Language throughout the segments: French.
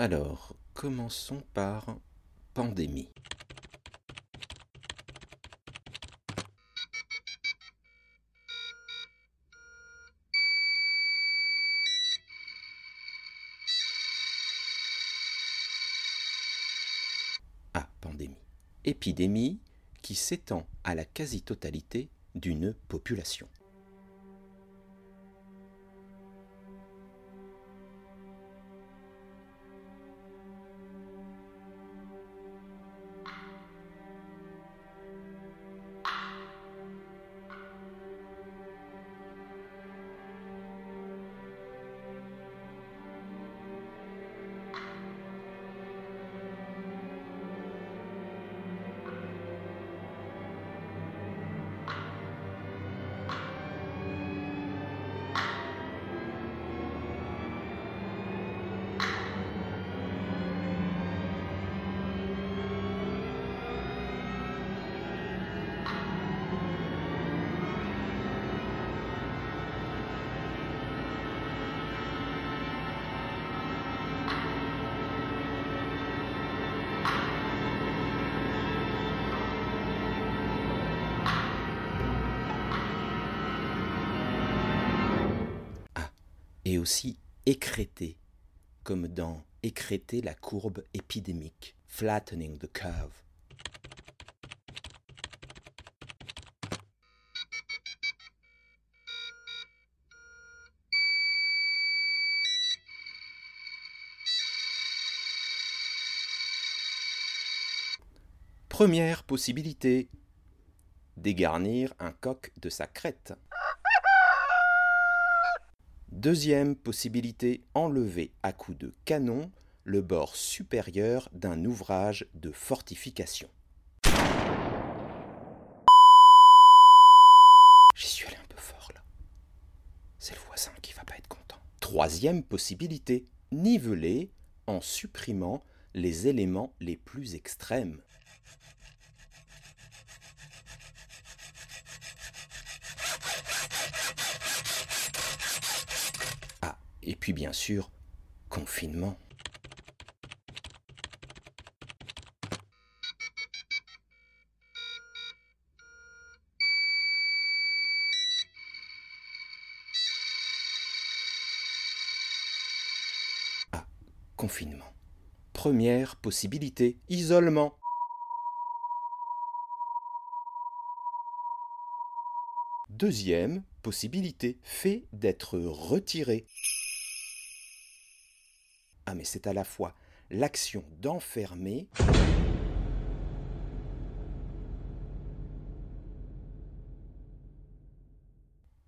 Alors, commençons par pandémie. Épidémie qui s'étend à la quasi-totalité d'une population. Et aussi écréter, comme dans écréter la courbe épidémique, flattening the curve. Première possibilité, dégarnir un coq de sa crête. Deuxième possibilité, enlever à coups de canon le bord supérieur d'un ouvrage de fortification. J'y suis allé un peu fort là. C'est le voisin qui va pas être content. Troisième possibilité, niveler en supprimant les éléments les plus extrêmes. Ah, et puis bien sûr, confinement. Ah, confinement. Première possibilité, isolement. Deuxième possibilité, fait d'être retiré. Ah mais c'est à la fois l'action d'enfermer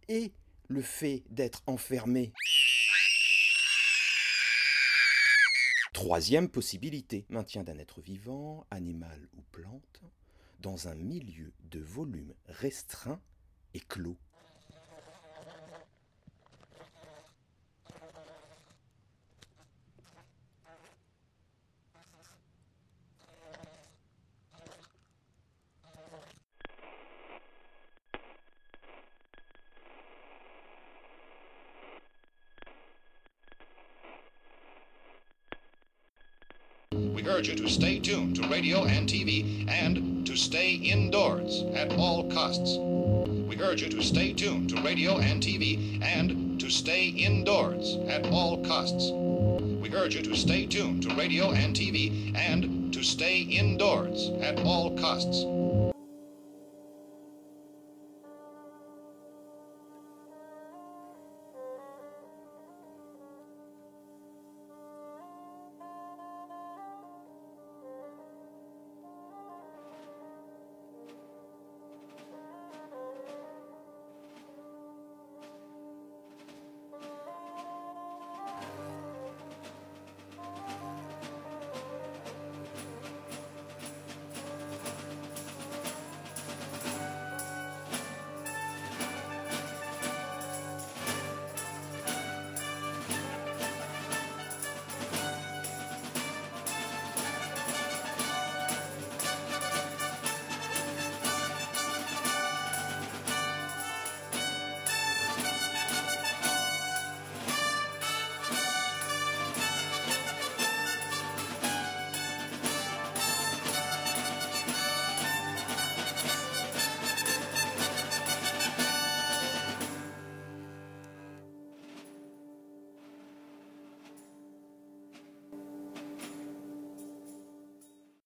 et le fait d'être enfermé. Troisième possibilité, maintien d'un être vivant, animal ou plante, dans un milieu de volume restreint et clos. We urge you to stay tuned to radio and TV and to stay indoors at all costs. We urge you to stay tuned to radio and TV and to stay indoors at all costs. We urge you to stay tuned to radio and TV and to stay indoors at all costs.